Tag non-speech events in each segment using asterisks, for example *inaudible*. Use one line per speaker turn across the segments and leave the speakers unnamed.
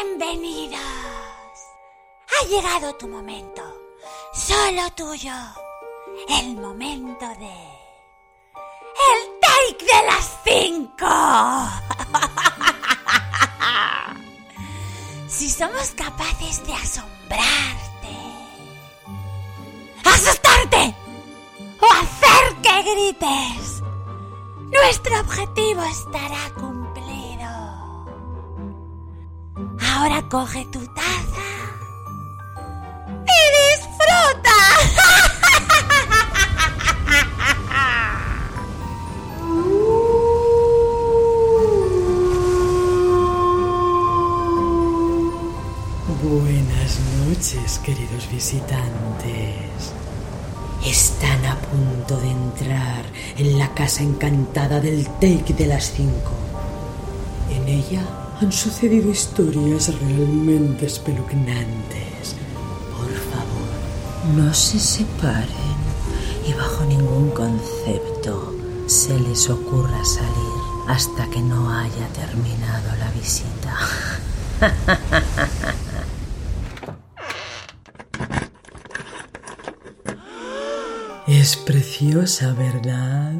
Bienvenidos. Ha llegado tu momento. Solo tuyo. El momento de... El take de las cinco. *laughs* si somos capaces de asombrarte, asustarte o hacer que grites, nuestro objetivo estará cumplido. Ahora coge tu taza y disfruta.
Buenas noches, queridos visitantes. Están a punto de entrar en la casa encantada del Take de las Cinco. En ella han sucedido historias realmente espeluznantes. Por favor, no se separen y bajo ningún concepto se les ocurra salir hasta que no haya terminado la visita. *laughs* Es preciosa, ¿verdad?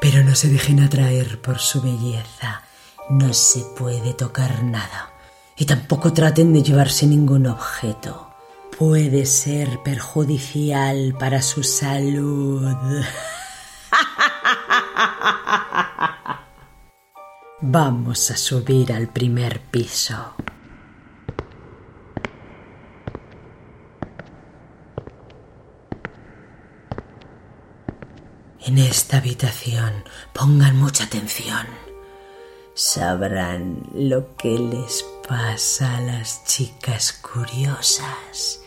Pero no se dejen atraer por su belleza. No se puede tocar nada. Y tampoco traten de llevarse ningún objeto. Puede ser perjudicial para su salud. *laughs* Vamos a subir al primer piso. En esta habitación pongan mucha atención. Sabrán lo que les pasa a las chicas curiosas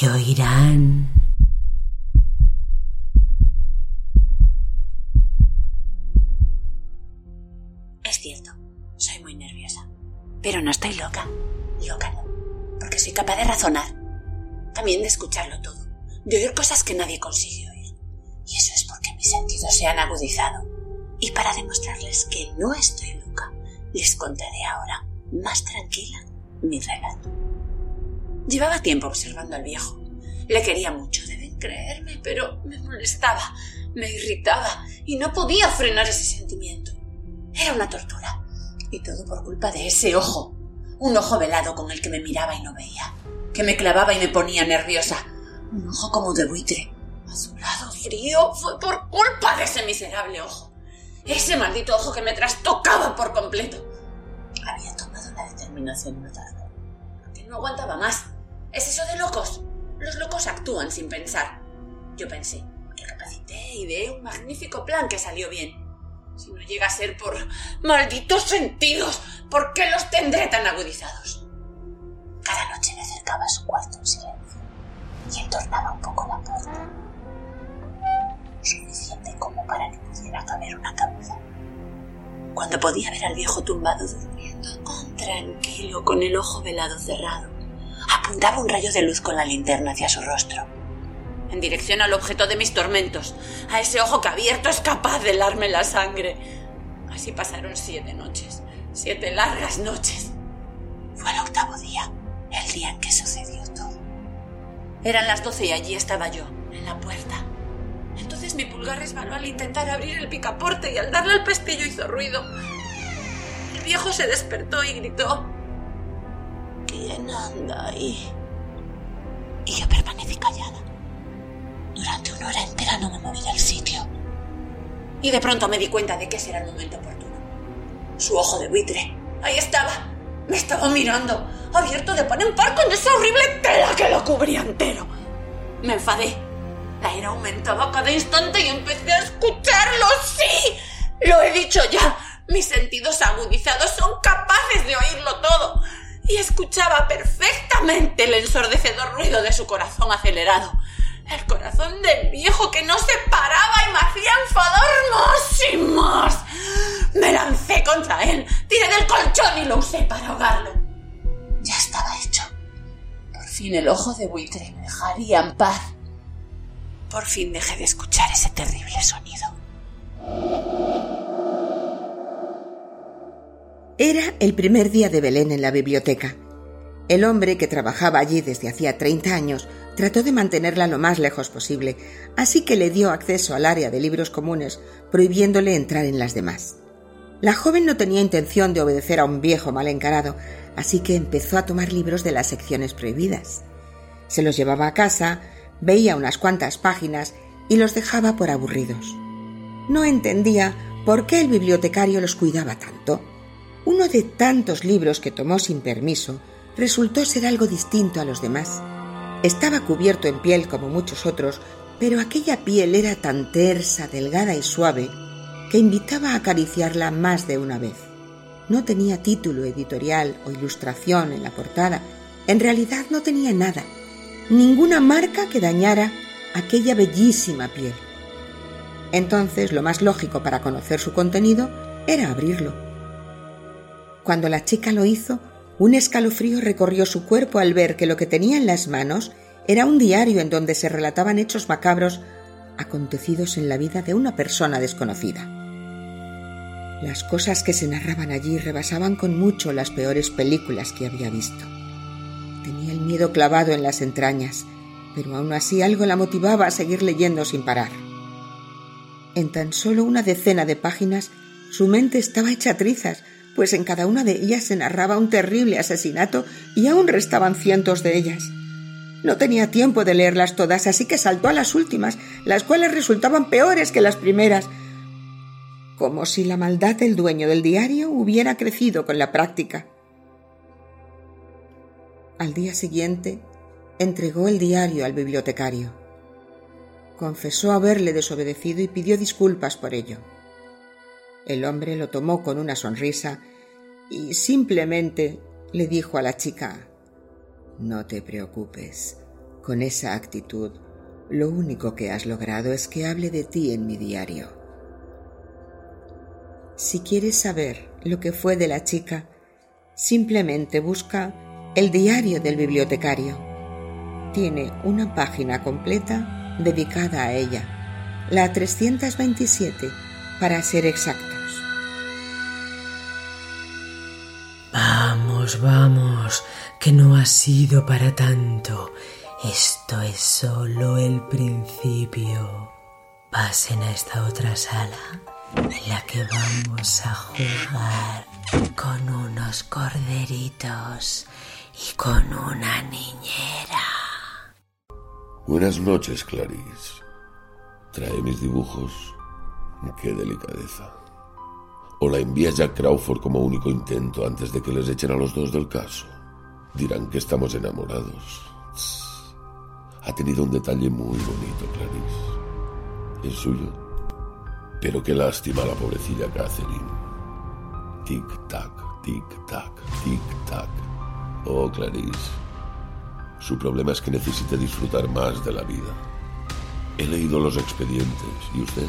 y oirán
Es cierto, soy muy nerviosa. Pero no estoy loca. Loca no. Porque soy capaz de razonar. También de escucharlo todo. De oír cosas que nadie consigue oír. Y eso es porque mis sentidos se han agudizado. Y para demostrarles que no estoy loca, les contaré ahora, más tranquila, mi relato. Llevaba tiempo observando al viejo. Le quería mucho, deben creerme, pero me molestaba, me irritaba y no podía frenar ese sentimiento. Era una tortura. Y todo por culpa de ese ojo. Un ojo velado con el que me miraba y no veía. Que me clavaba y me ponía nerviosa. Un ojo como de buitre. Azulado, frío. Fue por culpa de ese miserable ojo. Ese maldito ojo que me trastocaba por completo. Había tomado la determinación de matarlo. Porque no aguantaba más. Es eso de locos. Los locos actúan sin pensar. Yo pensé, recapacité y ideé un magnífico plan que salió bien. Si no llega a ser por malditos sentidos, ¿por qué los tendré tan agudizados? Cada noche me acercaba a su cuarto en silencio y entornaba un poco la puerta. Suficiente como para que pudiera caber una cabeza. Cuando podía ver al viejo tumbado durmiendo, con tranquilo, con el ojo velado cerrado, apuntaba un rayo de luz con la linterna hacia su rostro en dirección al objeto de mis tormentos, a ese ojo que abierto es capaz de helarme la sangre. Así pasaron siete noches, siete largas noches. Fue el octavo día, el día en que sucedió todo. Eran las doce y allí estaba yo, en la puerta. Entonces mi pulgar resbaló al intentar abrir el picaporte y al darle al pestillo hizo ruido. El viejo se despertó y gritó: ¿Quién anda ahí? Y yo permanecí callada. Durante una hora entera no me moví del sitio. Y de pronto me di cuenta de que ese era el momento oportuno. Su ojo de buitre. Ahí estaba. Me estaba mirando, abierto de par en par con esa horrible tela que lo cubría entero. Me enfadé. Aumentaba cada instante y empecé a escucharlo. ¡Sí! Lo he dicho ya. Mis sentidos agudizados son capaces de oírlo todo. Y escuchaba perfectamente el ensordecedor ruido de su corazón acelerado el corazón del viejo que no se paraba y me hacía enfadar más y más. Me lancé contra él, tiré del colchón y lo usé para ahogarlo. Ya estaba hecho. Por fin el ojo de buitre me dejaría en paz. Por fin dejé de escuchar ese terrible sonido.
Era el primer día de Belén en la biblioteca El hombre, que trabajaba allí desde hacía 30 años, trató de mantenerla lo más lejos posible, así que le dio acceso al área de libros comunes, prohibiéndole entrar en las demás. La joven no tenía intención de obedecer a un viejo mal encarado, así que empezó a tomar libros de las secciones prohibidas. Se los llevaba a casa, veía unas cuantas páginas y los dejaba por aburridos. No entendía por qué el bibliotecario los cuidaba tanto. Uno de tantos libros que tomó sin permiso resultó ser algo distinto a los demás. Estaba cubierto en piel como muchos otros, pero aquella piel era tan tersa, delgada y suave que invitaba a acariciarla más de una vez. No tenía título editorial o ilustración en la portada. En realidad no tenía nada, ninguna marca que dañara aquella bellísima piel. Entonces lo más lógico para conocer su contenido era abrirlo. Cuando la chica lo hizo, un escalofrío recorrió su cuerpo al ver que lo que tenía en las manos era un diario en donde se relataban hechos macabros acontecidos en la vida de una persona desconocida. Las cosas que se narraban allí rebasaban con mucho las peores películas que había visto. Miedo clavado en las entrañas, pero aún así algo la motivaba a seguir leyendo sin parar. En tan solo una decena de páginas, su mente estaba hecha trizas, pues en cada una de ellas se narraba un terrible asesinato y aún restaban cientos de ellas. No tenía tiempo de leerlas todas, así que saltó a las últimas, las cuales resultaban peores que las primeras, como si la maldad del dueño del diario hubiera crecido con la práctica. Al día siguiente, entregó el diario al bibliotecario. Confesó haberle desobedecido y pidió disculpas por ello. El hombre lo tomó con una sonrisa y simplemente le dijo a la chica No te preocupes. Con esa actitud, lo único que has logrado es que hable de ti en mi diario. Si quieres saber lo que fue de la chica, simplemente busca el diario del bibliotecario. Tiene una página completa dedicada a ella, la 327 para ser exactos.
Vamos, vamos, que no ha sido para tanto. Esto es solo el principio. Pasen a esta otra sala en la que vamos a jugar con unos corderitos y con una niñera.
Buenas noches, Clarice. Trae mis dibujos. Qué delicadeza. O la envía Jack Crawford como único intento antes de que les echen a los dos del caso. Dirán que estamos enamorados. Ha tenido un detalle muy bonito, Clarice. ¿Es suyo? Pero qué lástima la pobrecilla Catherine. Tic-tac, tic-tac, tic-tac. Oh, Clarice. Su problema es que necesita disfrutar más de la vida. He leído los expedientes. ¿Y usted?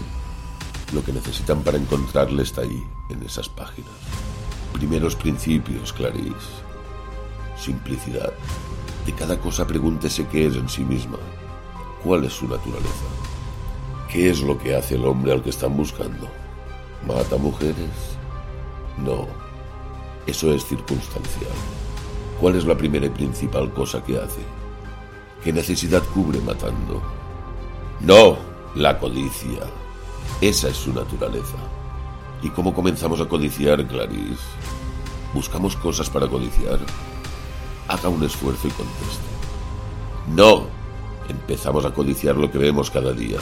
Lo que necesitan para encontrarle está ahí, en esas páginas. Primeros principios, Clarice. Simplicidad. De cada cosa pregúntese qué es en sí misma. ¿Cuál es su naturaleza? ¿Qué es lo que hace el hombre al que están buscando? ¿Mata mujeres? No. Eso es circunstancial. ¿Cuál es la primera y principal cosa que hace? ¿Qué necesidad cubre matando? No, la codicia. Esa es su naturaleza. ¿Y cómo comenzamos a codiciar, Clarice? ¿Buscamos cosas para codiciar? Haga un esfuerzo y conteste. No. Empezamos a codiciar lo que vemos cada día.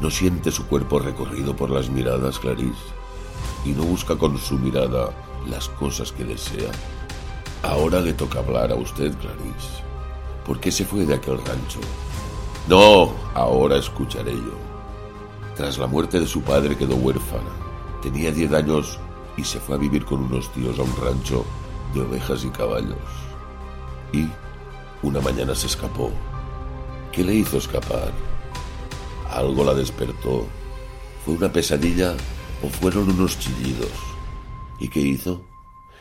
¿No siente su cuerpo recorrido por las miradas, Clarice? ¿Y no busca con su mirada las cosas que desea? Ahora le toca hablar a usted, Clarice. ¿Por qué se fue de aquel rancho? No, ahora escucharé yo. Tras la muerte de su padre quedó huérfana. Tenía diez años y se fue a vivir con unos tíos a un rancho de ovejas y caballos. Y una mañana se escapó. ¿Qué le hizo escapar? Algo la despertó. ¿Fue una pesadilla o fueron unos chillidos? ¿Y qué hizo?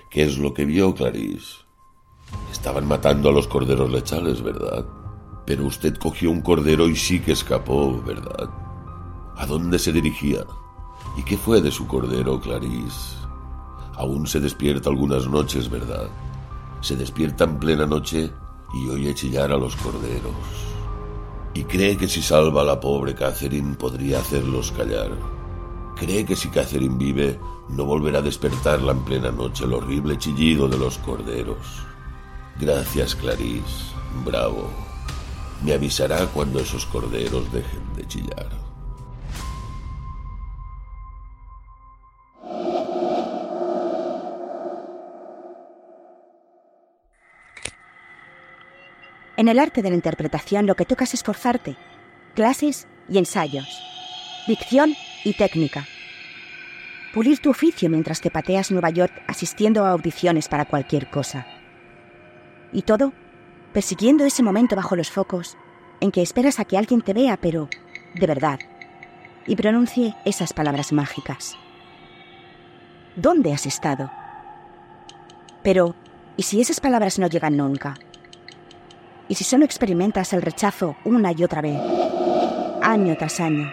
¿Qué es lo que vio, Clarice? Estaban matando a los corderos lechales, ¿verdad? Pero usted cogió un cordero y sí que escapó, ¿verdad? ¿A dónde se dirigía? ¿Y qué fue de su cordero, Clarice? Aún se despierta algunas noches, ¿verdad? se despierta en plena noche y oye chillar a los corderos. Y cree que si salva a la pobre Catherine podría hacerlos callar. Cree que si Catherine vive, no volverá a despertarla en plena noche el horrible chillido de los corderos. Gracias, Clarice. Bravo. Me avisará cuando esos corderos dejen de chillar.
En el arte de la interpretación lo que toca es esforzarte. Clases y ensayos. Dicción y técnica. Pulir tu oficio mientras te pateas Nueva York asistiendo a audiciones para cualquier cosa. Y todo persiguiendo ese momento bajo los focos en que esperas a que alguien te vea, pero de verdad, y pronuncie esas palabras mágicas. ¿Dónde has estado? Pero, ¿y si esas palabras no llegan nunca? ¿Y si solo experimentas el rechazo una y otra vez? Año tras año,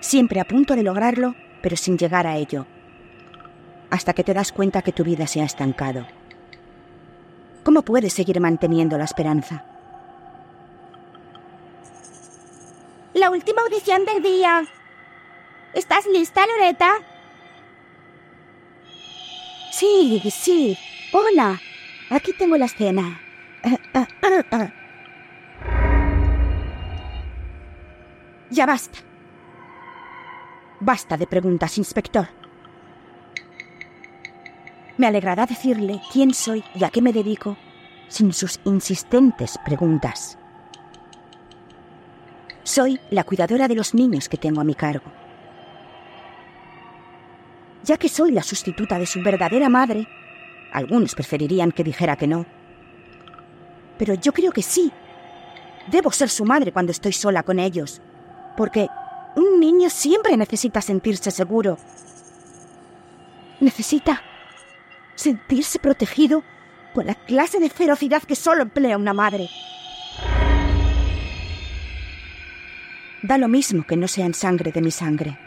siempre a punto de lograrlo, pero sin llegar a ello, hasta que te das cuenta que tu vida se ha estancado. ¿Cómo puedes seguir manteniendo la esperanza?
La última audición del día. ¿Estás lista, Loreta?
Sí, sí. Hola. Aquí tengo la escena. Ya basta. Basta de preguntas, inspector. Me alegrará decirle quién soy y a qué me dedico sin sus insistentes preguntas. Soy la cuidadora de los niños que tengo a mi cargo. Ya que soy la sustituta de su verdadera madre, algunos preferirían que dijera que no. Pero yo creo que sí. Debo ser su madre cuando estoy sola con ellos, porque un niño siempre necesita sentirse seguro. Necesita sentirse protegido con la clase de ferocidad que solo emplea una madre. Da lo mismo que no sean sangre de mi sangre.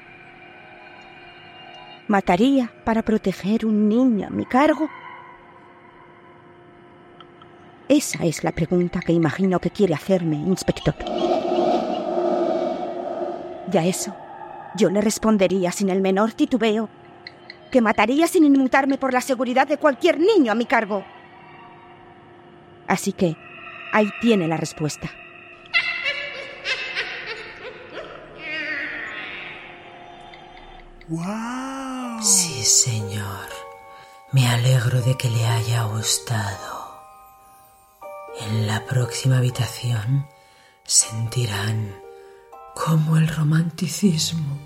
¿Mataría para proteger un niño a mi cargo? Esa es la pregunta que imagino que quiere hacerme, inspector. Y a eso yo le respondería sin el menor titubeo que mataría sin inmutarme por la seguridad de cualquier niño a mi cargo. Así que ahí tiene la respuesta.
Sí, señor. Me alegro de que le haya gustado. En la próxima habitación sentirán cómo el romanticismo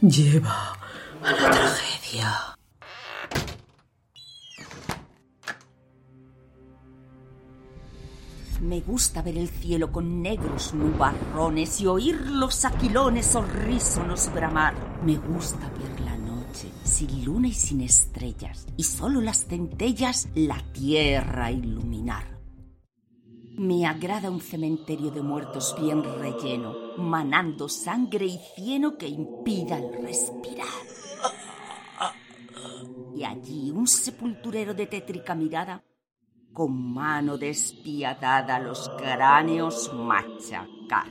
lleva a la tragedia.
Me gusta ver el cielo con negros nubarrones y oír los aquilones horrísonos bramar. Me gusta ver la noche sin luna y sin estrellas y solo las centellas la tierra iluminar. Me agrada un cementerio de muertos bien relleno, manando sangre y cieno que impida el respirar. Y allí un sepulturero de tétrica mirada con mano despiadada los cráneos machacar.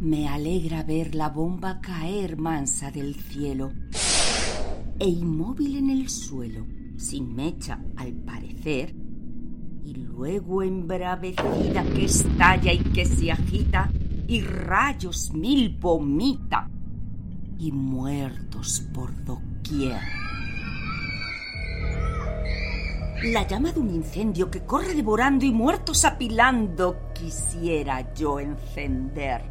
Me alegra ver la bomba caer mansa del cielo e inmóvil en el suelo, sin mecha al parecer, y luego embravecida que estalla y que se agita, y rayos mil vomita, y muertos por doquier. La llama de un incendio que corre devorando y muertos apilando quisiera yo encender.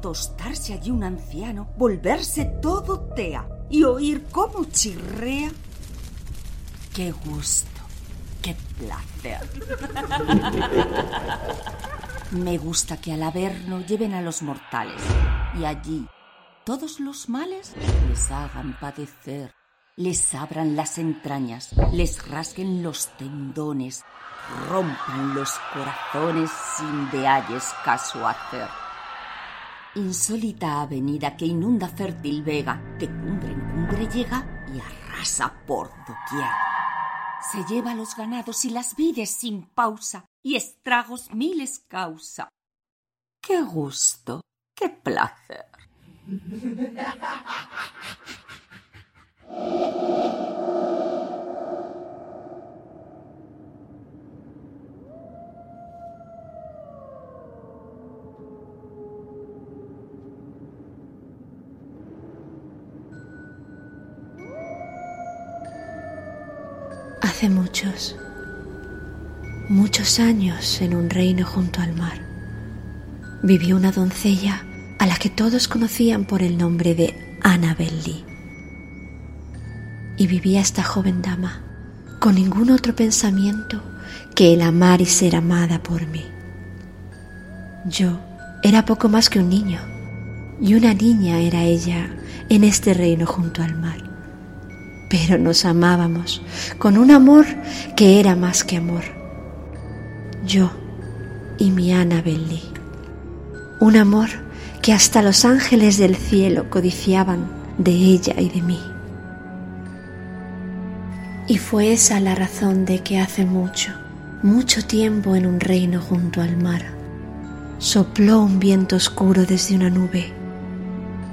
Tostarse allí un anciano, volverse todo tea y oír cómo chirrea. ¡Qué gusto! ¡Qué placer! Me gusta que al averno lleven a los mortales y allí todos los males les hagan padecer les abran las entrañas, les rasguen los tendones, rompan los corazones sin de halles caso hacer. Insólita avenida que inunda fértil vega, de cumbre en cumbre llega y arrasa por doquier. Se lleva los ganados y las vides sin pausa, y estragos miles causa. ¡Qué gusto! ¡Qué placer!
Muchos, muchos años en un reino junto al mar, vivió una doncella a la que todos conocían por el nombre de Annabel Lee. Y vivía esta joven dama con ningún otro pensamiento que el amar y ser amada por mí. Yo era poco más que un niño, y una niña era ella en este reino junto al mar pero nos amábamos con un amor que era más que amor. Yo y mi Annabel Lee. Un amor que hasta los ángeles del cielo codiciaban de ella y de mí. Y fue esa la razón de que hace mucho, mucho tiempo en un reino junto al mar, sopló un viento oscuro desde una nube,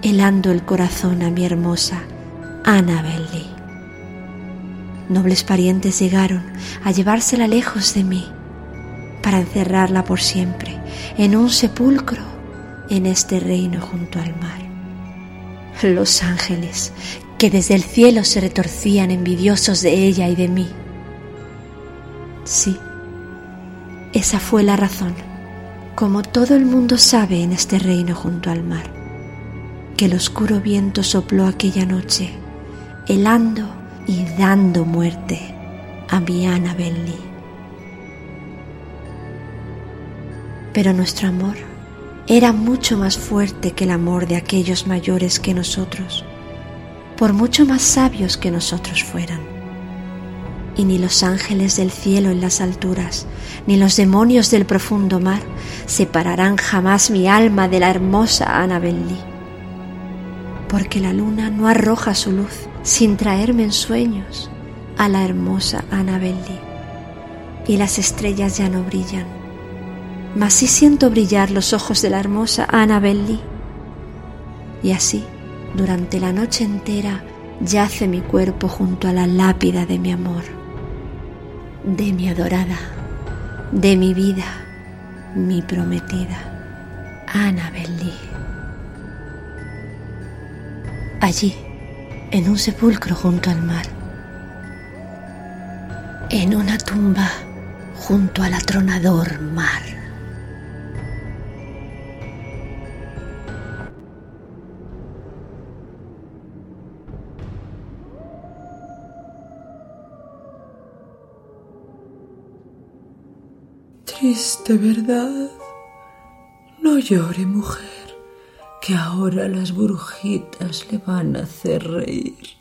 helando el corazón a mi hermosa Annabel Lee nobles parientes llegaron a llevársela lejos de mí, para encerrarla por siempre en un sepulcro en este reino junto al mar. Los ángeles, que desde el cielo se retorcían envidiosos de ella y de mí. Sí, esa fue la razón, como todo el mundo sabe en este reino junto al mar, que el oscuro viento sopló aquella noche, helando y dando muerte a mi Annabel Lee. Pero nuestro amor era mucho más fuerte que el amor de aquellos mayores que nosotros, por mucho más sabios que nosotros fueran. Y ni los ángeles del cielo en las alturas, ni los demonios del profundo mar separarán jamás mi alma de la hermosa Annabel Lee. Porque la luna no arroja su luz sin traerme en sueños a la hermosa Annabel Y las estrellas ya no brillan, mas sí siento brillar los ojos de la hermosa Annabel Y así, durante la noche entera, yace mi cuerpo junto a la lápida de mi amor, de mi adorada, de mi vida, mi prometida, Annabel Allí, en un sepulcro junto al mar, en una tumba junto al atronador mar.
Triste verdad. No llore, mujer que ahora las brujitas le van a hacer reír.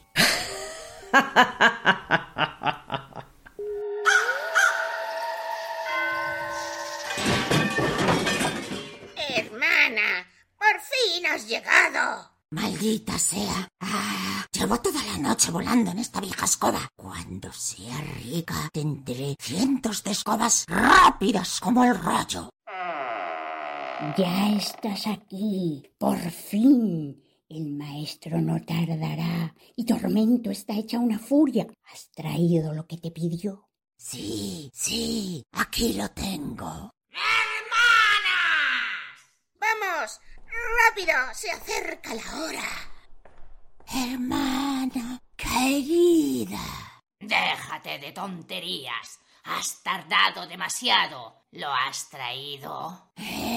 Hermana, por fin has llegado.
Maldita sea. Ah, llevo toda la noche volando en esta vieja escoba. Cuando sea rica, tendré cientos de escobas rápidas como el rayo.
Ya estás aquí, por fin. El maestro no tardará y Tormento está hecha una furia. ¿Has traído lo que te pidió?
Sí, sí, aquí lo tengo.
¡Hermanas! ¡Vamos! ¡Rápido! Se acerca la hora.
Hermana querida.
Déjate de tonterías. Has tardado demasiado. ¿Lo has traído?
¿Eh?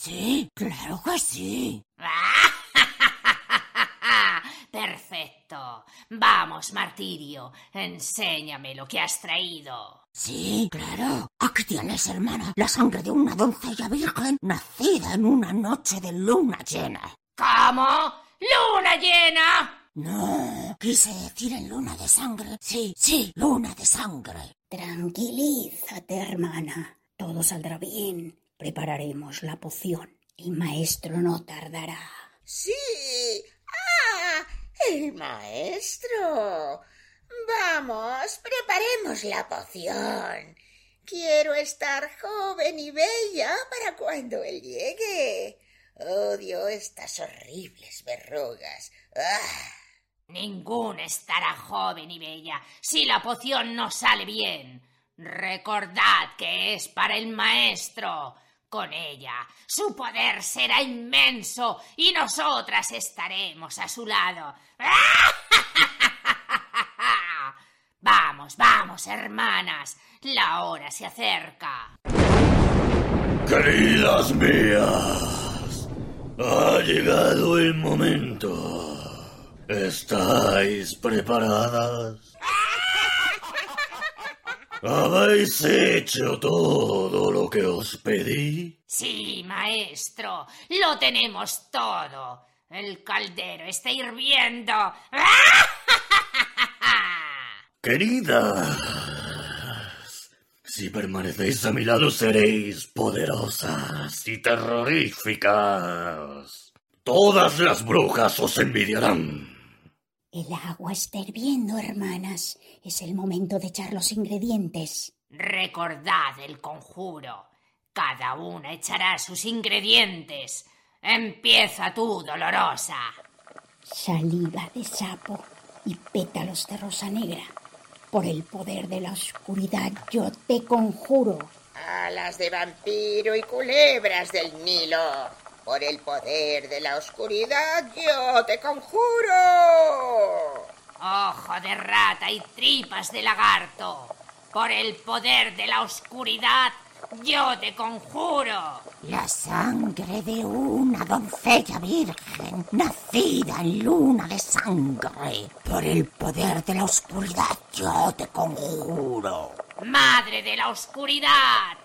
Sí, claro que sí. *laughs*
Perfecto. Vamos, Martirio, enséñame lo que has traído.
Sí, claro. Aquí tienes, hermana, la sangre de una doncella virgen nacida en una noche de luna llena.
¿Cómo? ¿Luna llena?
No, quise decir en luna de sangre. Sí, sí, luna de sangre.
Tranquilízate, hermana. Todo saldrá bien. Prepararemos la poción. El maestro no tardará.
Sí. ¡Ah! El maestro. Vamos, preparemos la poción. Quiero estar joven y bella para cuando él llegue. Odio estas horribles verrugas. ¡Ah!
Ningún estará joven y bella si la poción no sale bien. Recordad que es para el maestro. Con ella su poder será inmenso y nosotras estaremos a su lado. *laughs* Vamos, vamos, hermanas. La hora se acerca.
Queridas mías, ha llegado el momento. ¿Estáis preparadas? ¿Habéis hecho todo lo que os pedí?
Sí, maestro, lo tenemos todo. El caldero está hirviendo. *laughs*
Queridas, si permanecéis a mi lado seréis poderosas y terroríficas. Todas las brujas os envidiarán.
El agua está hirviendo, hermanas. Es el momento de echar los ingredientes.
Recordad el conjuro. Cada una echará sus ingredientes. Empieza tú, dolorosa.
Saliva de sapo y pétalos de rosa negra. Por el poder de la oscuridad yo te conjuro.
Alas de vampiro y culebras del Nilo. Por el poder de la oscuridad yo te conjuro.
Ojo de rata y tripas de lagarto. Por el poder de la oscuridad yo te conjuro.
La sangre de una doncella virgen, nacida en luna de sangre. Por el poder de la oscuridad yo te conjuro.
Madre de la oscuridad.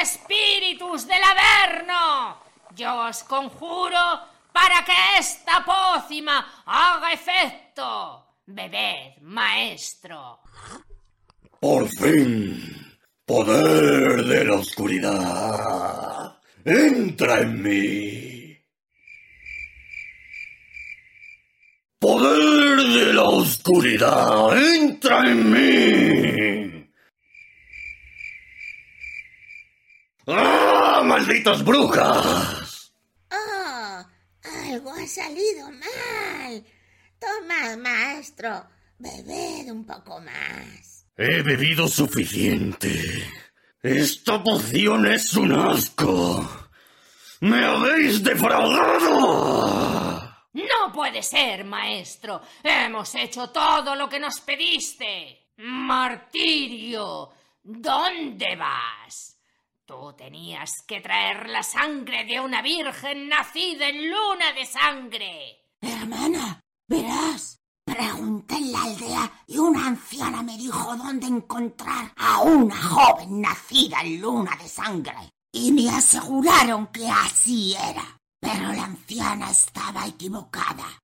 Espíritus del Averno. Yo os conjuro para que esta pócima haga efecto. Bebed, maestro.
Por fin, poder de la oscuridad, entra en mí. Poder de la oscuridad, entra en mí. ¡Ah, malditas brujas!
Algo ha salido mal. Tomad, maestro, bebed un poco más.
He bebido suficiente. Esta poción es un asco. ¡Me habéis defraudado!
No puede ser, maestro. Hemos hecho todo lo que nos pediste. Martirio, ¿dónde vas? Tú tenías que traer la sangre de una virgen nacida en luna de sangre.
Hermana, verás. Pregunté en la aldea y una anciana me dijo dónde encontrar a una joven nacida en luna de sangre. Y me aseguraron que así era. Pero la anciana estaba equivocada.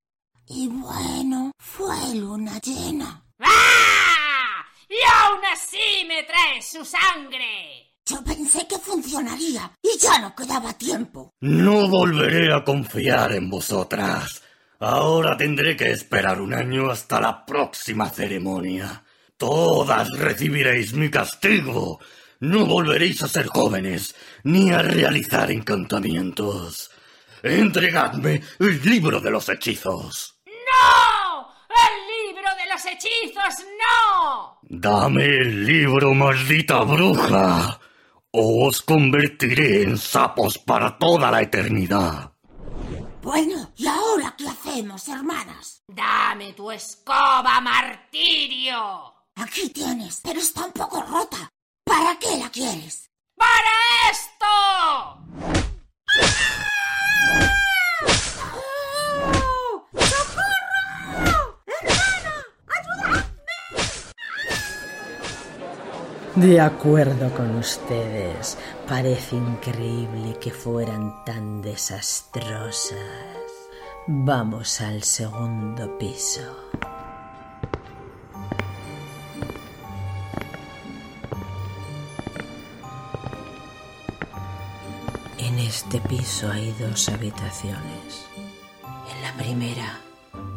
Y bueno, fue luna llena.
¡Ah! Y aún así me traes su sangre.
Yo pensé que funcionaría y ya no quedaba tiempo.
No volveré a confiar en vosotras. Ahora tendré que esperar un año hasta la próxima ceremonia. Todas recibiréis mi castigo. No volveréis a ser jóvenes ni a realizar encantamientos. Entregadme el libro de los hechizos.
¡No! ¡El libro de los hechizos no!
Dame el libro, maldita bruja. O os convertiré en sapos para toda la eternidad.
Bueno, ¿y ahora qué hacemos, hermanas?
Dame tu escoba, martirio.
Aquí tienes, pero está un poco rota. ¿Para qué la quieres?
¡Para esto!
De acuerdo con ustedes, parece increíble que fueran tan desastrosas. Vamos al segundo piso. En este piso hay dos habitaciones. En la primera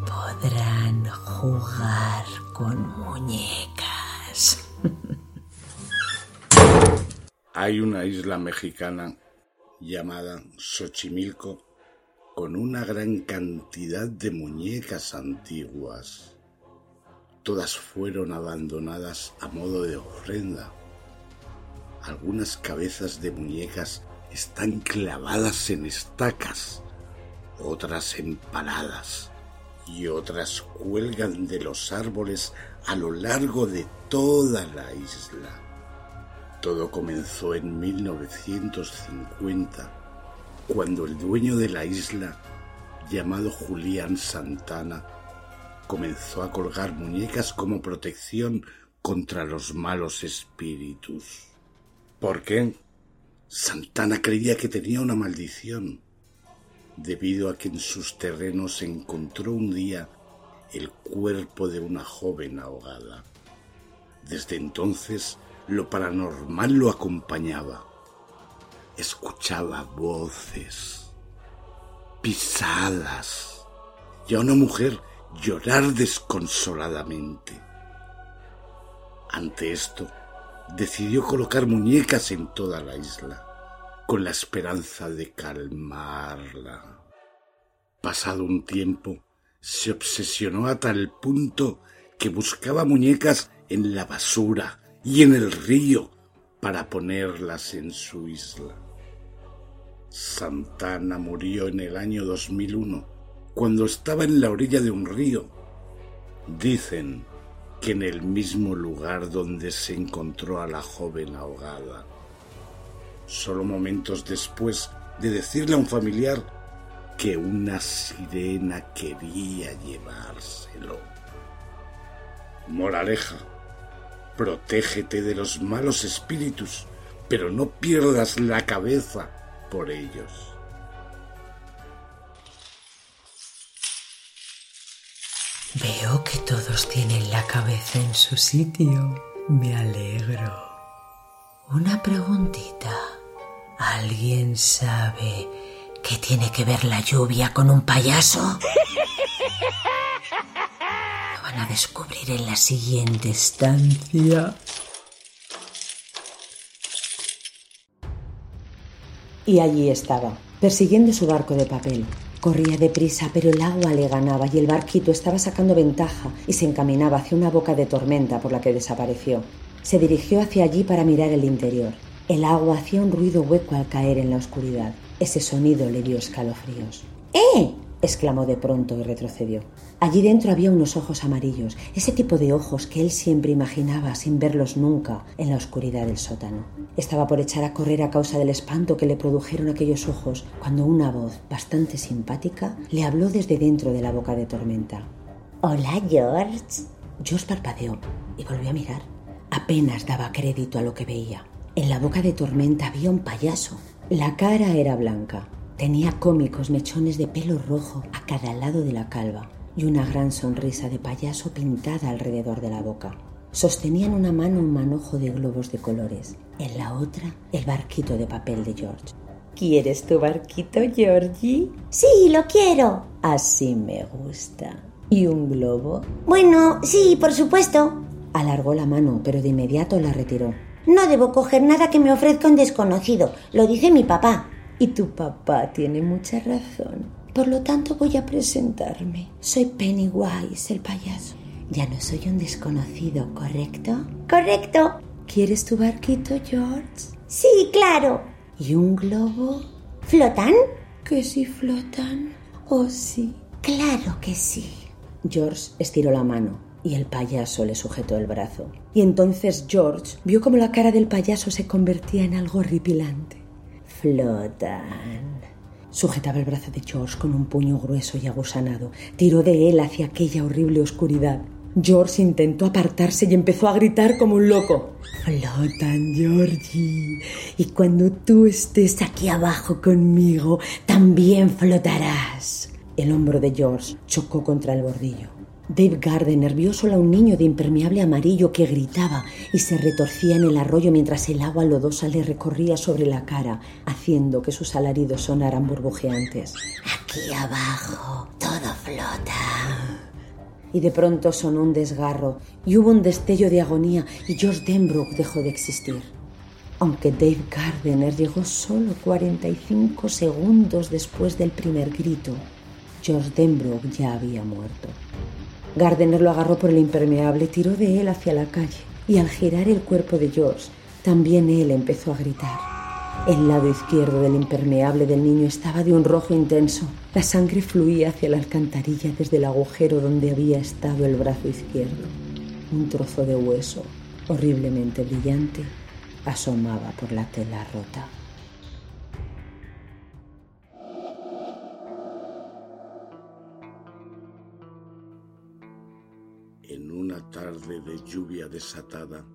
podrán jugar con muñecas. *laughs*
Hay una isla mexicana llamada Xochimilco con una gran cantidad de muñecas antiguas. Todas fueron abandonadas a modo de ofrenda. Algunas cabezas de muñecas están clavadas en estacas, otras empaladas y otras cuelgan de los árboles a lo largo de toda la isla. Todo comenzó en 1950, cuando el dueño de la isla, llamado Julián Santana, comenzó a colgar muñecas como protección contra los malos espíritus. ¿Por qué? Santana creía que tenía una maldición, debido a que en sus terrenos encontró un día el cuerpo de una joven ahogada. Desde entonces, lo paranormal lo acompañaba. Escuchaba voces, pisadas y a una mujer llorar desconsoladamente. Ante esto, decidió colocar muñecas en toda la isla, con la esperanza de calmarla. Pasado un tiempo, se obsesionó a tal punto que buscaba muñecas en la basura, y en el río para ponerlas en su isla. Santana murió en el año 2001 cuando estaba en la orilla de un río. Dicen que en el mismo lugar donde se encontró a la joven ahogada. Solo momentos después de decirle a un familiar que una sirena quería llevárselo. Moraleja Protégete de los malos espíritus, pero no pierdas la cabeza por ellos.
Veo que todos tienen la cabeza en su sitio. Me alegro. Una preguntita. ¿Alguien sabe qué tiene que ver la lluvia con un payaso? *laughs* a descubrir en la siguiente estancia. Y allí estaba, persiguiendo su barco de papel. Corría deprisa, pero el agua le ganaba y el barquito estaba sacando ventaja y se encaminaba hacia una boca de tormenta por la que desapareció. Se dirigió hacia allí para mirar el interior. El agua hacía un ruido hueco al caer en la oscuridad. Ese sonido le dio escalofríos. ¡Eh! Exclamó de pronto y retrocedió. Allí dentro había unos ojos amarillos, ese tipo de ojos que él siempre imaginaba sin verlos nunca en la oscuridad del sótano. Estaba por echar a correr a causa del espanto que le produjeron aquellos ojos cuando una voz bastante simpática le habló desde dentro de la boca de tormenta.
Hola, George.
George parpadeó y volvió a mirar. Apenas daba crédito a lo que veía. En la boca de tormenta había un payaso. La cara era blanca. Tenía cómicos mechones de pelo rojo a cada lado de la calva y una gran sonrisa de payaso pintada alrededor de la boca. Sostenía en una mano un manojo de globos de colores, en la otra el barquito de papel de George. ¿Quieres tu barquito, Georgie?
Sí, lo quiero.
Así me gusta. ¿Y un globo?
Bueno, sí, por supuesto.
Alargó la mano, pero de inmediato la retiró.
No debo coger nada que me ofrezca un desconocido. Lo dice mi papá.
Y tu papá tiene mucha razón. Por lo tanto voy a presentarme. Soy Pennywise, el payaso. Ya no soy un desconocido, ¿correcto?
Correcto.
¿Quieres tu barquito, George?
Sí, claro.
¿Y un globo?
¿Flotan?
¿Que si flotan? Oh, sí.
Claro que sí.
George estiró la mano y el payaso le sujetó el brazo. Y entonces George vio como la cara del payaso se convertía en algo horripilante. Flotan. Sujetaba el brazo de George con un puño grueso y agusanado. Tiró de él hacia aquella horrible oscuridad. George intentó apartarse y empezó a gritar como un loco. Flotan, Georgie. Y cuando tú estés aquí abajo conmigo, también flotarás. El hombro de George chocó contra el bordillo. Dave Gardner vio solo a un niño de impermeable amarillo que gritaba y se retorcía en el arroyo mientras el agua lodosa le recorría sobre la cara, haciendo que sus alaridos sonaran burbujeantes.
Aquí abajo todo flota.
y de pronto sonó un desgarro y hubo un destello de agonía y George Denbrook dejó de existir. Aunque Dave Gardner llegó solo 45 segundos después del primer grito, George Denbrook ya había muerto. Gardner lo agarró por el impermeable, tiró de él hacia la calle y al girar el cuerpo de George, también él empezó a gritar. El lado izquierdo del impermeable del niño estaba de un rojo intenso. La sangre fluía hacia la alcantarilla desde el agujero donde había estado el brazo izquierdo. Un trozo de hueso, horriblemente brillante, asomaba por la tela rota.
Tarde de lluvia desatada,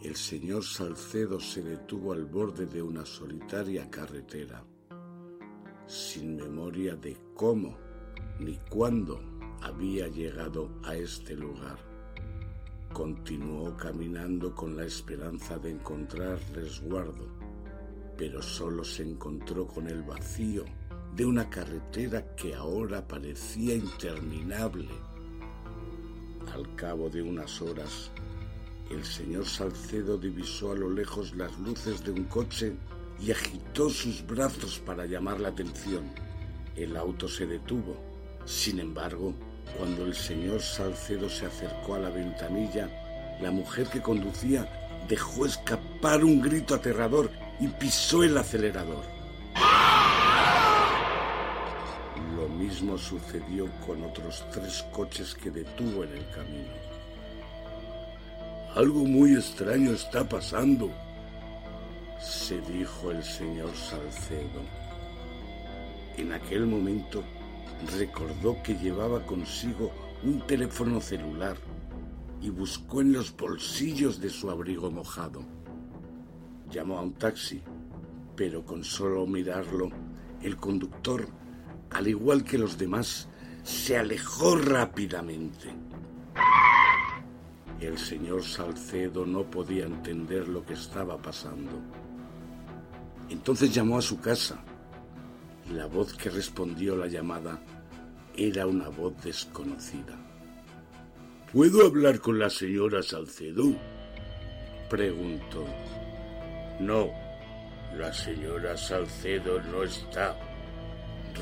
el señor Salcedo se detuvo al borde de una solitaria carretera, sin memoria de cómo ni cuándo había llegado a este lugar. Continuó caminando con la esperanza de encontrar resguardo, pero solo se encontró con el vacío de una carretera que ahora parecía interminable. Al cabo de unas horas, el señor Salcedo divisó a lo lejos las luces de un coche y agitó sus brazos para llamar la atención. El auto se detuvo. Sin embargo, cuando el señor Salcedo se acercó a la ventanilla, la mujer que conducía dejó escapar un grito aterrador y pisó el acelerador. Lo mismo sucedió con otros tres coches que detuvo en el camino. Algo muy extraño está pasando, se dijo el señor Salcedo. En aquel momento recordó que llevaba consigo un teléfono celular y buscó en los bolsillos de su abrigo mojado. Llamó a un taxi, pero con solo mirarlo, el conductor, al igual que los demás, se alejó rápidamente. El señor Salcedo no podía entender lo que estaba pasando. Entonces llamó a su casa. La voz que respondió la llamada era una voz desconocida. ¿Puedo hablar con la señora Salcedo? preguntó. No, la señora Salcedo no está,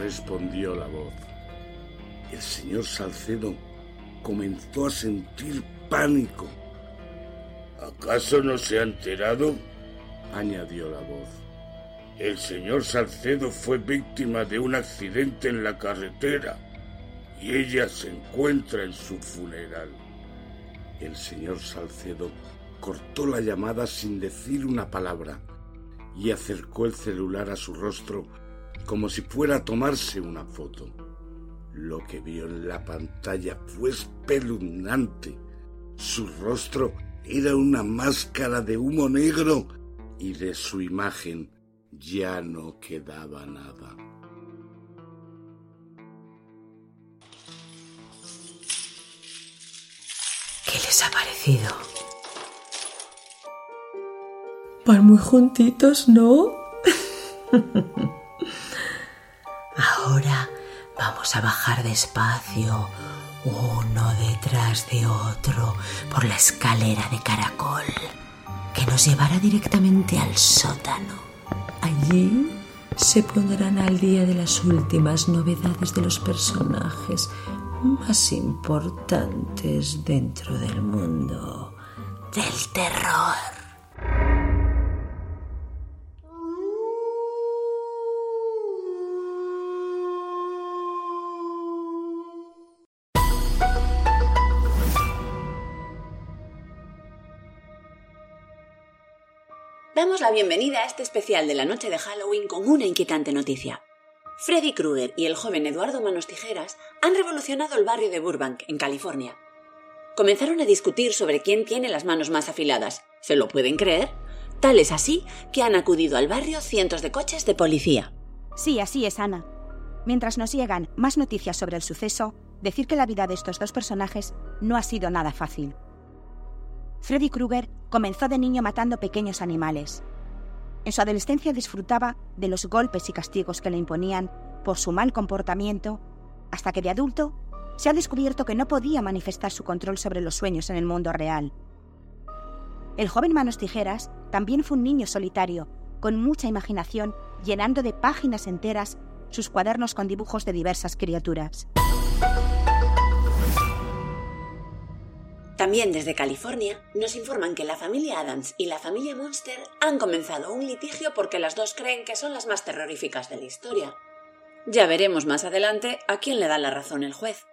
respondió la voz. El señor Salcedo comenzó a sentir pánico. ¿Acaso no se ha enterado? añadió la voz. El señor Salcedo fue víctima de un accidente en la carretera y ella se encuentra en su funeral. El señor Salcedo cortó la llamada sin decir una palabra y acercó el celular a su rostro como si fuera a tomarse una foto. Lo que vio en la pantalla fue espeluznante. Su rostro era una máscara de humo negro y de su imagen ya no quedaba nada.
¿Qué les ha parecido? Van muy juntitos, ¿no? *laughs* Ahora vamos a bajar despacio, uno detrás de otro, por la escalera de caracol, que nos llevará directamente al sótano. Allí se pondrán al día de las últimas novedades de los personajes más importantes dentro del mundo del terror.
La bienvenida a este especial de la noche de Halloween con una inquietante noticia. Freddy Krueger y el joven Eduardo Manos Tijeras han revolucionado el barrio de Burbank, en California. Comenzaron a discutir sobre quién tiene las manos más afiladas. ¿Se lo pueden creer? Tal es así que han acudido al barrio cientos de coches de policía.
Sí, así es, Ana. Mientras nos llegan más noticias sobre el suceso, decir que la vida de estos dos personajes no ha sido nada fácil. Freddy Krueger comenzó de niño matando pequeños animales. En su adolescencia disfrutaba de los golpes y castigos que le imponían por su mal comportamiento, hasta que de adulto se ha descubierto que no podía manifestar su control sobre los sueños en el mundo real. El joven Manos Tijeras también fue un niño solitario, con mucha imaginación, llenando de páginas enteras sus cuadernos con dibujos de diversas criaturas.
También desde California nos informan que la familia Adams y la familia Monster han comenzado un litigio porque las dos creen que son las más terroríficas de la historia. Ya veremos más adelante a quién le da la razón el juez.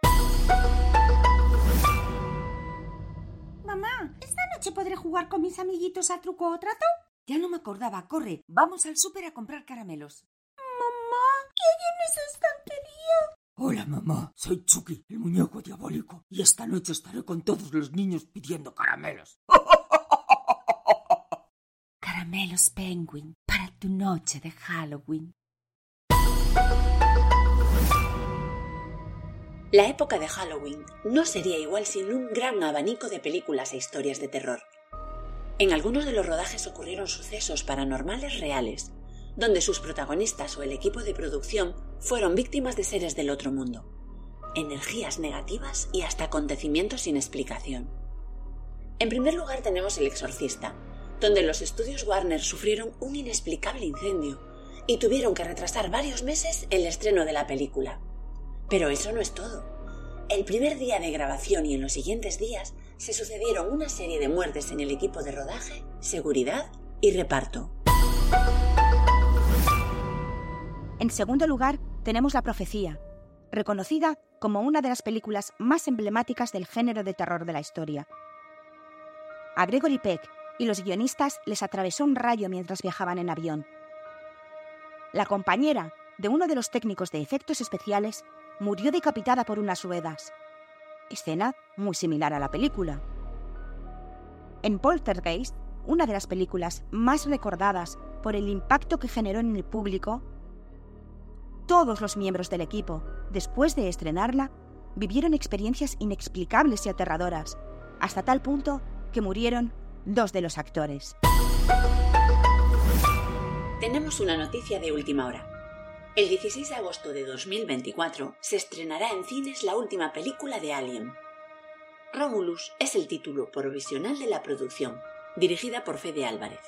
Mamá, ¿esta noche podré jugar con mis amiguitos a truco o trato?
Ya no me acordaba. Corre, vamos al súper a comprar caramelos.
Mamá, ¿qué hay en esa estantería?
Hola mamá, soy Chucky, el muñeco diabólico, y esta noche estaré con todos los niños pidiendo caramelos. *laughs*
Caramelos Penguin para tu noche de Halloween.
La época de Halloween no sería igual sin un gran abanico de películas e historias de terror. En algunos de los rodajes ocurrieron sucesos paranormales reales, donde sus protagonistas o el equipo de producción fueron víctimas de seres del otro mundo, energías negativas y hasta acontecimientos sin explicación. En primer lugar tenemos El Exorcista, donde los estudios Warner sufrieron un inexplicable incendio y tuvieron que retrasar varios meses el estreno de la película. Pero eso no es todo. El primer día de grabación y en los siguientes días se sucedieron una serie de muertes en el equipo de rodaje, seguridad y reparto.
En segundo lugar, tenemos La Profecía, reconocida como una de las películas más emblemáticas del género de terror de la historia. A Gregory Peck y los guionistas les atravesó un rayo mientras viajaban en avión. La compañera de uno de los técnicos de efectos especiales murió decapitada por unas ruedas. Escena muy similar a la película. En Poltergeist, una de las películas más recordadas por el impacto que generó en el público, todos los miembros del equipo, después de estrenarla, vivieron experiencias inexplicables y aterradoras, hasta tal punto que murieron dos de los actores.
Tenemos una noticia de última hora. El 16 de agosto de 2024 se estrenará en cines la última película de Alien. Romulus es el título provisional de la producción, dirigida por Fede Álvarez,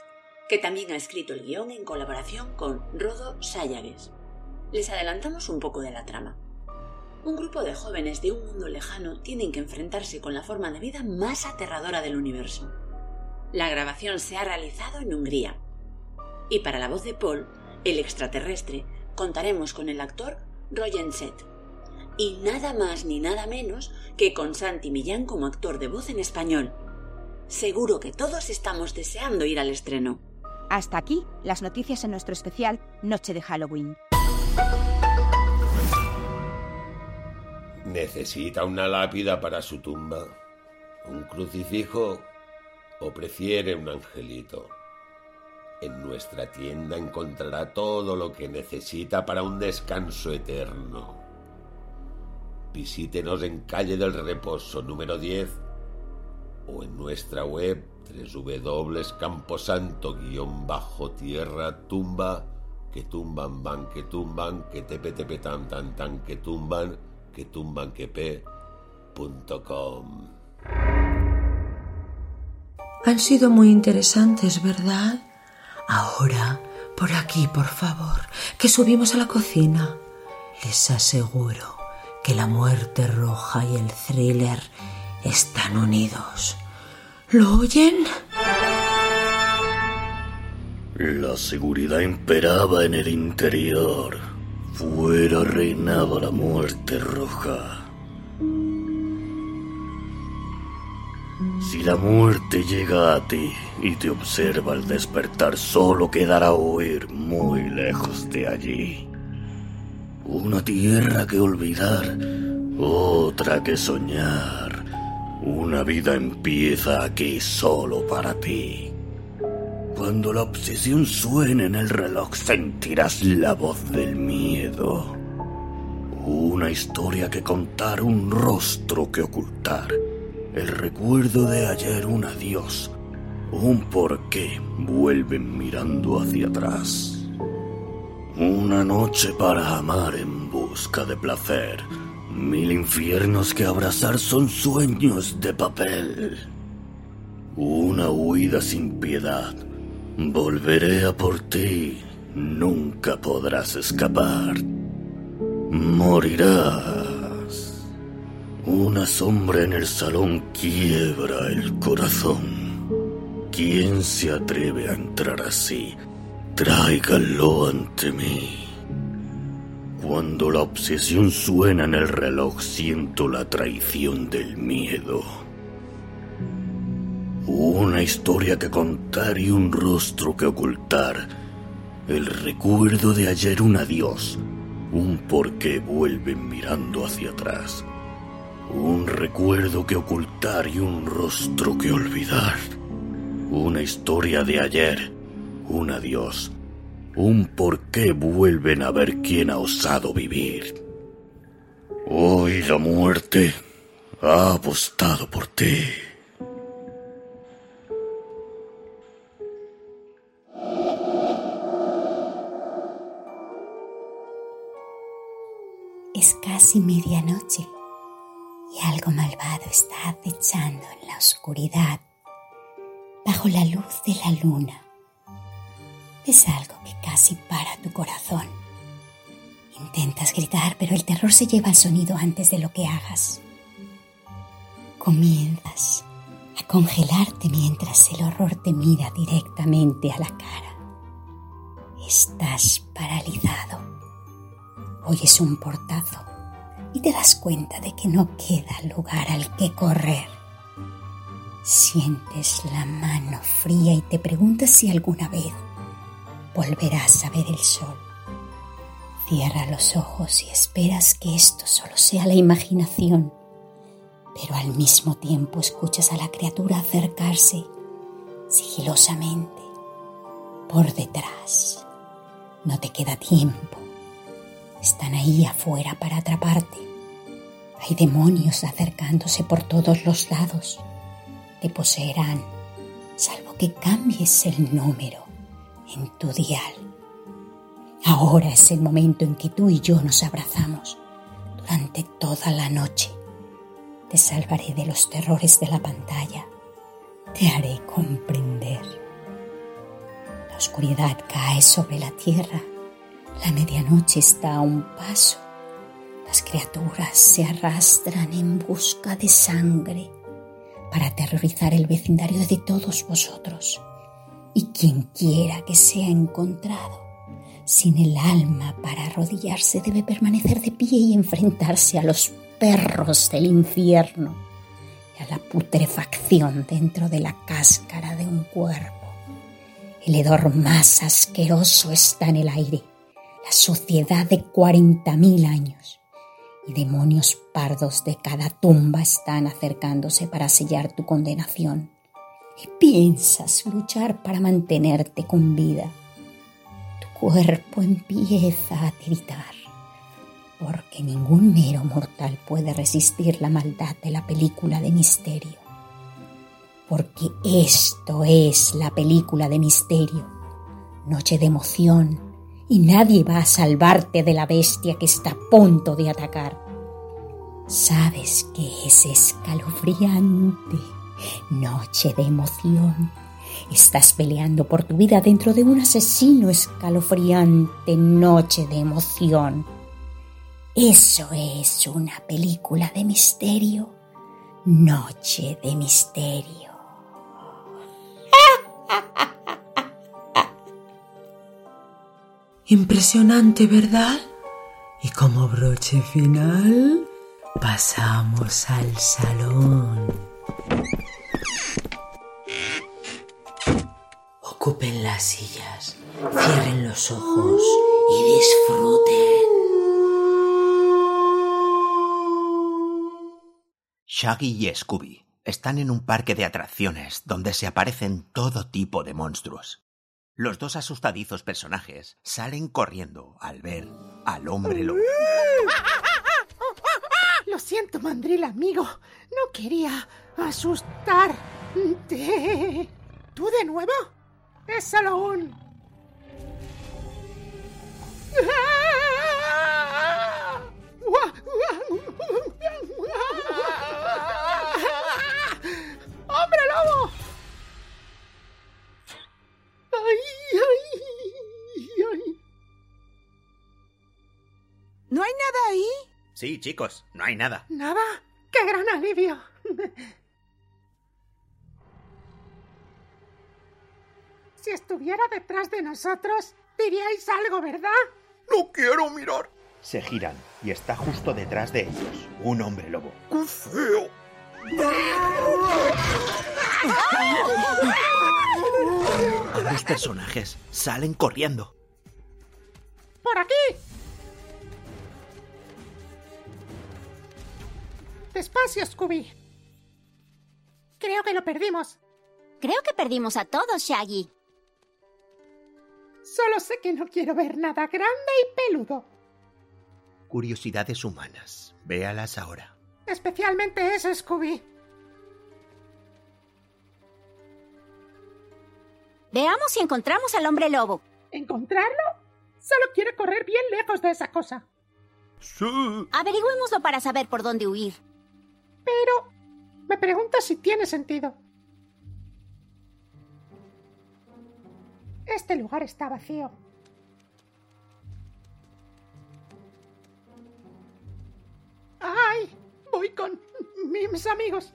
que también ha escrito el guion en colaboración con Rodo Sayagues. Les adelantamos un poco de la trama. Un grupo de jóvenes de un mundo lejano tienen que enfrentarse con la forma de vida más aterradora del universo. La grabación se ha realizado en Hungría. Y para la voz de Paul, el extraterrestre, contaremos con el actor Roger Set. Y nada más ni nada menos que con Santi Millán como actor de voz en español. Seguro que todos estamos deseando ir al estreno.
Hasta aquí las noticias en nuestro especial Noche de Halloween.
¿Necesita una lápida para su tumba? ¿Un crucifijo? ¿O prefiere un angelito? En nuestra tienda encontrará todo lo que necesita para un descanso eterno. Visítenos en Calle del Reposo número 10 o en nuestra web www.camposanto-tierra tumba que tumban van que tumban que tepe tepe tan tan tan que tumban que tumban.
Han sido muy interesantes, ¿verdad? Ahora, por aquí, por favor, que subimos a la cocina. Les aseguro que la muerte roja y el thriller están unidos. ¿Lo oyen?
La seguridad imperaba en el interior. Fuera reinaba la muerte roja. Si la muerte llega a ti y te observa al despertar, solo quedará oír muy lejos de allí. Una tierra que olvidar, otra que soñar. Una vida empieza aquí solo para ti. Cuando la obsesión suene en el reloj sentirás la voz del miedo. Una historia que contar, un rostro que ocultar. El recuerdo de ayer, un adiós. Un porqué vuelven mirando hacia atrás. Una noche para amar en busca de placer. Mil infiernos que abrazar son sueños de papel. Una huida sin piedad. Volveré a por ti. Nunca podrás escapar. Morirás. Una sombra en el salón quiebra el corazón. ¿Quién se atreve a entrar así? Tráigalo ante mí. Cuando la obsesión suena en el reloj, siento la traición del miedo. Una historia que contar y un rostro que ocultar. El recuerdo de ayer un adiós, un porqué vuelven mirando hacia atrás. Un recuerdo que ocultar y un rostro que olvidar. Una historia de ayer, un adiós, un por qué vuelven a ver quién ha osado vivir. Hoy la muerte ha apostado por ti.
Es casi medianoche y algo malvado está acechando en la oscuridad bajo la luz de la luna. Es algo que casi para tu corazón. Intentas gritar, pero el terror se lleva el sonido antes de lo que hagas. Comienzas a congelarte mientras el horror te mira directamente a la cara. Estás paralizado. Oyes un portazo y te das cuenta de que no queda lugar al que correr. Sientes la mano fría y te preguntas si alguna vez volverás a ver el sol. Cierra los ojos y esperas que esto solo sea la imaginación, pero al mismo tiempo escuchas a la criatura acercarse sigilosamente por detrás. No te queda tiempo. Están ahí afuera para atraparte. Hay demonios acercándose por todos los lados. Te poseerán, salvo que cambies el número en tu dial. Ahora es el momento en que tú y yo nos abrazamos durante toda la noche. Te salvaré de los terrores de la pantalla. Te haré comprender. La oscuridad cae sobre la tierra. La medianoche está a un paso. Las criaturas se arrastran en busca de sangre para aterrorizar el vecindario de todos vosotros y quien quiera que sea encontrado sin el alma para arrodillarse debe permanecer de pie y enfrentarse a los perros del infierno y a la putrefacción dentro de la cáscara de un cuerpo. El hedor más asqueroso está en el aire, la suciedad de cuarenta mil años. Y demonios pardos de cada tumba están acercándose para sellar tu condenación. Y piensas luchar para mantenerte con vida, tu cuerpo empieza a tiritar, porque ningún mero mortal puede resistir la maldad de la película de misterio. Porque esto es la película de misterio, noche de emoción, y nadie va a salvarte de la bestia que está a punto de atacar. Sabes que es escalofriante Noche de emoción. Estás peleando por tu vida dentro de un asesino escalofriante. Noche de emoción. Eso es una película de misterio. Noche de misterio. *laughs*
Impresionante, ¿verdad? Y como broche final, pasamos al salón. Ocupen las sillas, cierren los ojos y disfruten.
Shaggy y Scooby están en un parque de atracciones donde se aparecen todo tipo de monstruos. Los dos asustadizos personajes salen corriendo al ver al hombre lobo.
Lo siento, mandril amigo. No quería asustarte. ¿Tú de nuevo? es solo un...
Sí, chicos, no hay nada.
¿Nada? ¡Qué gran alivio! *laughs* si estuviera detrás de nosotros, diríais algo, ¿verdad?
No quiero mirar.
Se giran y está justo detrás de ellos un hombre lobo.
¡Qué feo!
Ambos personajes salen corriendo.
¡Por aquí! Despacio, Scooby. Creo que lo perdimos.
Creo que perdimos a todos, Shaggy.
Solo sé que no quiero ver nada grande y peludo.
Curiosidades humanas. Véalas ahora.
Especialmente eso, Scooby.
Veamos si encontramos al hombre lobo.
¿Encontrarlo? Solo quiere correr bien lejos de esa cosa.
Sí.
Averigüémoslo para saber por dónde huir.
Pero me pregunto si tiene sentido. Este lugar está vacío. ¡Ay! Voy con mis amigos.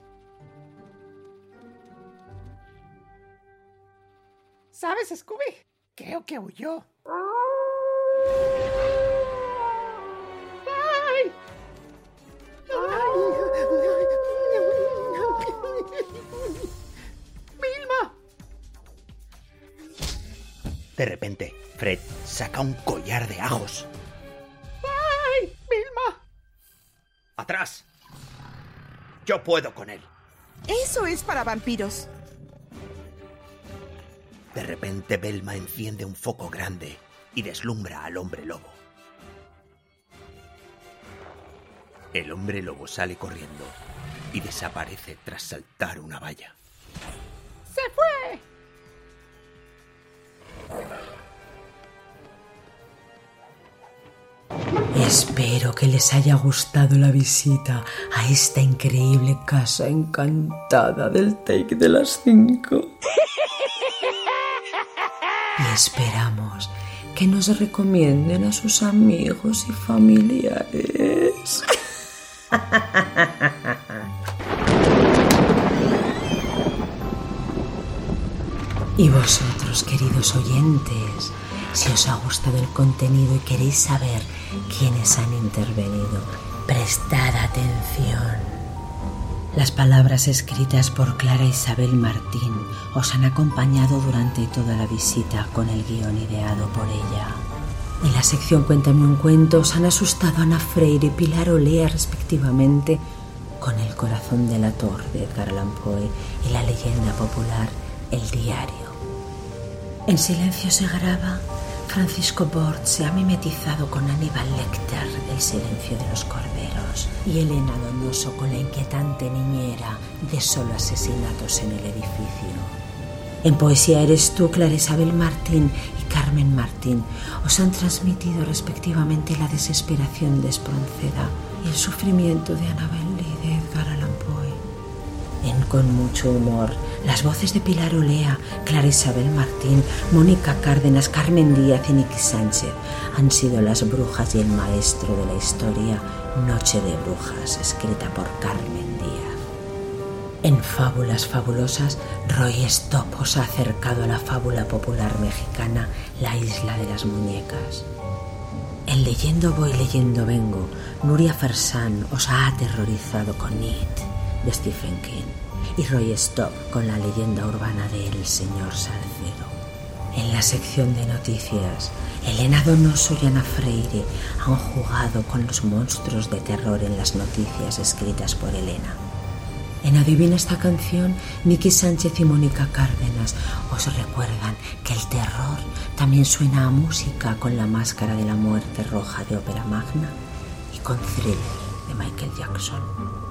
¿Sabes, Scooby? Creo que huyó.
De repente, Fred saca un collar de ajos.
¡Ay! ¡Vilma!
¡Atrás! Yo puedo con él.
Eso es para vampiros.
De repente, Belma enciende un foco grande y deslumbra al hombre lobo. El hombre lobo sale corriendo y desaparece tras saltar una valla.
Espero que les haya gustado la visita a esta increíble casa encantada del Take de las 5. Y esperamos que nos recomienden a sus amigos y familiares. *laughs* Y vosotros, queridos oyentes, si os ha gustado el contenido y queréis saber quiénes han intervenido, prestad atención. Las palabras escritas por Clara Isabel Martín os han acompañado durante toda la visita con el guion ideado por ella. En la sección Cuéntame un cuento os han asustado Ana Freire y Pilar Olea respectivamente con El corazón del ator de Edgar Allan Poe y la leyenda popular El diario. En silencio se graba Francisco Bort se ha mimetizado con Aníbal Lecter del Silencio de los Corderos y Elena Donoso con la inquietante niñera de solo asesinatos en el edificio. En Poesía eres tú, Clara Isabel Martín y Carmen Martín, os han transmitido respectivamente la desesperación de Espronceda y el sufrimiento de Annabel Lee de Edgar Allan Poe. En Con mucho humor, las voces de Pilar Olea, Clara Isabel Martín, Mónica Cárdenas, Carmen Díaz y Nicky Sánchez han sido las brujas y el maestro de la historia Noche de Brujas, escrita por Carmen Díaz. En Fábulas Fabulosas, Roy Stop os ha acercado a la fábula popular mexicana La Isla de las Muñecas. En Leyendo Voy, Leyendo Vengo, Nuria Fersán os ha aterrorizado con It de Stephen King y Roy Stop con la leyenda urbana de El Señor Salcedo. En la sección de noticias, Elena Donoso y Ana Freire han jugado con los monstruos de terror en las noticias escritas por Elena. En Adivina esta canción, Nicky Sánchez y Mónica Cárdenas os recuerdan que el terror también suena a música con la máscara de la muerte roja de Ópera Magna y con Thriller de Michael Jackson.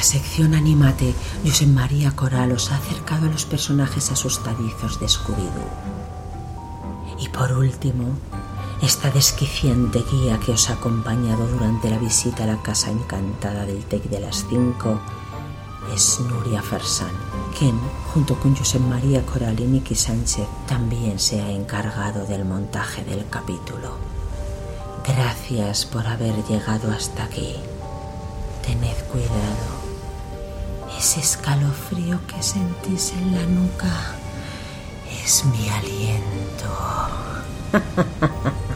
La sección Anímate, José María Coral os ha acercado a los personajes asustadizos de Scooby-Doo. Y por último, esta desquiciante guía que os ha acompañado durante la visita a la casa encantada del TEC de las Cinco es Nuria Fersán, quien, junto con José María Coral y Nicky Sánchez, también se ha encargado del montaje del capítulo. Gracias por haber llegado hasta aquí. Tened cuidado. Ese escalofrío que sentís en la nuca es mi aliento. *laughs*